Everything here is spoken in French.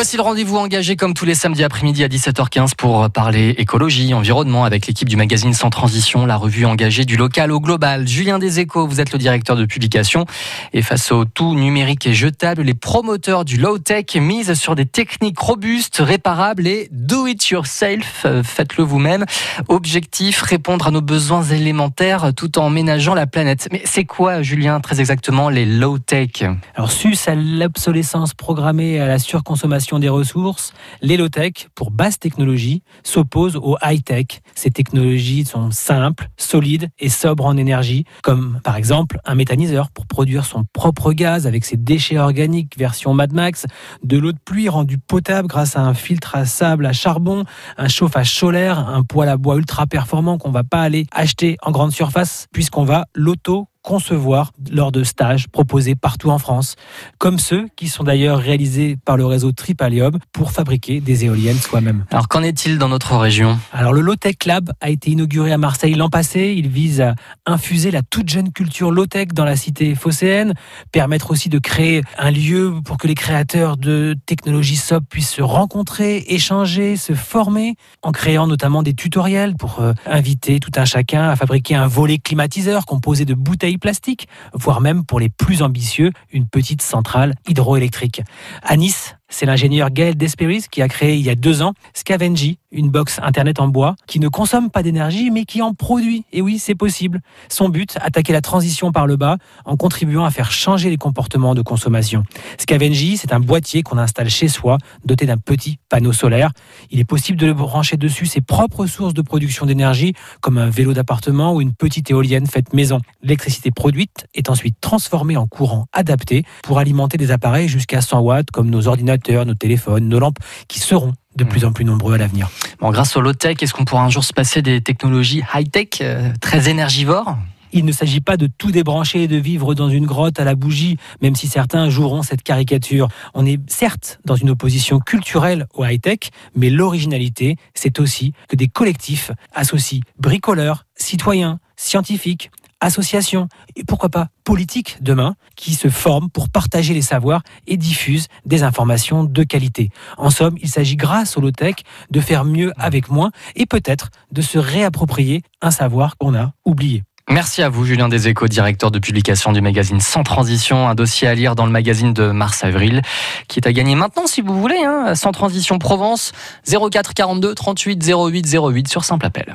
Voici le rendez-vous engagé comme tous les samedis après-midi à 17h15 pour parler écologie, environnement avec l'équipe du magazine Sans Transition, la revue engagée du local au global. Julien Deséco, vous êtes le directeur de publication et face au tout numérique et jetable, les promoteurs du low-tech misent sur des techniques robustes, réparables et do it yourself, faites-le vous-même. Objectif, répondre à nos besoins élémentaires tout en ménageant la planète. Mais c'est quoi, Julien, très exactement, les low-tech? Alors, sus à l'obsolescence programmée à la surconsommation des ressources, l'Elotech, pour basse technologie, s'oppose au high-tech. Ces technologies sont simples, solides et sobres en énergie, comme par exemple un méthaniseur pour produire son propre gaz avec ses déchets organiques version Mad Max, de l'eau de pluie rendue potable grâce à un filtre à sable à charbon, un chauffage solaire, un poêle à bois ultra performant qu'on va pas aller acheter en grande surface puisqu'on va l'auto concevoir lors de stages proposés partout en France, comme ceux qui sont d'ailleurs réalisés par le réseau Tripalium pour fabriquer des éoliennes soi-même. Alors qu'en est-il dans notre région? Alors le Low-Tech Lab a été inauguré à Marseille l'an passé. Il vise à infuser la toute jeune culture low-tech dans la cité phocéenne, permettre aussi de créer un lieu pour que les créateurs de technologies SOP puissent se rencontrer, échanger, se former, en créant notamment des tutoriels pour euh, inviter tout un chacun à fabriquer un volet climatiseur composé de bouteilles plastique, voire même pour les plus ambitieux, une petite centrale hydroélectrique. À Nice, c'est l'ingénieur Gaël Desperis qui a créé il y a deux ans Scavengy, une box internet en bois qui ne consomme pas d'énergie mais qui en produit. Et oui, c'est possible. Son but, attaquer la transition par le bas en contribuant à faire changer les comportements de consommation. Scavengy, c'est un boîtier qu'on installe chez soi, doté d'un petit panneau solaire. Il est possible de brancher dessus ses propres sources de production d'énergie, comme un vélo d'appartement ou une petite éolienne faite maison. L'électricité produite est ensuite transformée en courant adapté pour alimenter des appareils jusqu'à 100 watts, comme nos ordinateurs, nos téléphones, nos lampes, qui seront de plus en plus nombreux à l'avenir. Bon, grâce au low-tech, est-ce qu'on pourra un jour se passer des technologies high-tech, euh, très énergivores? Il ne s'agit pas de tout débrancher et de vivre dans une grotte à la bougie, même si certains joueront cette caricature. On est certes dans une opposition culturelle au high-tech, mais l'originalité, c'est aussi que des collectifs associent bricoleurs, citoyens, scientifiques, associations et pourquoi pas politiques demain qui se forment pour partager les savoirs et diffusent des informations de qualité. En somme, il s'agit grâce au low-tech de faire mieux avec moins et peut-être de se réapproprier un savoir qu'on a oublié. Merci à vous, Julien Deséco, directeur de publication du magazine Sans Transition. Un dossier à lire dans le magazine de mars-avril, qui est à gagner maintenant, si vous voulez. Hein, Sans Transition Provence, 04 42 38 08 08 sur simple appel.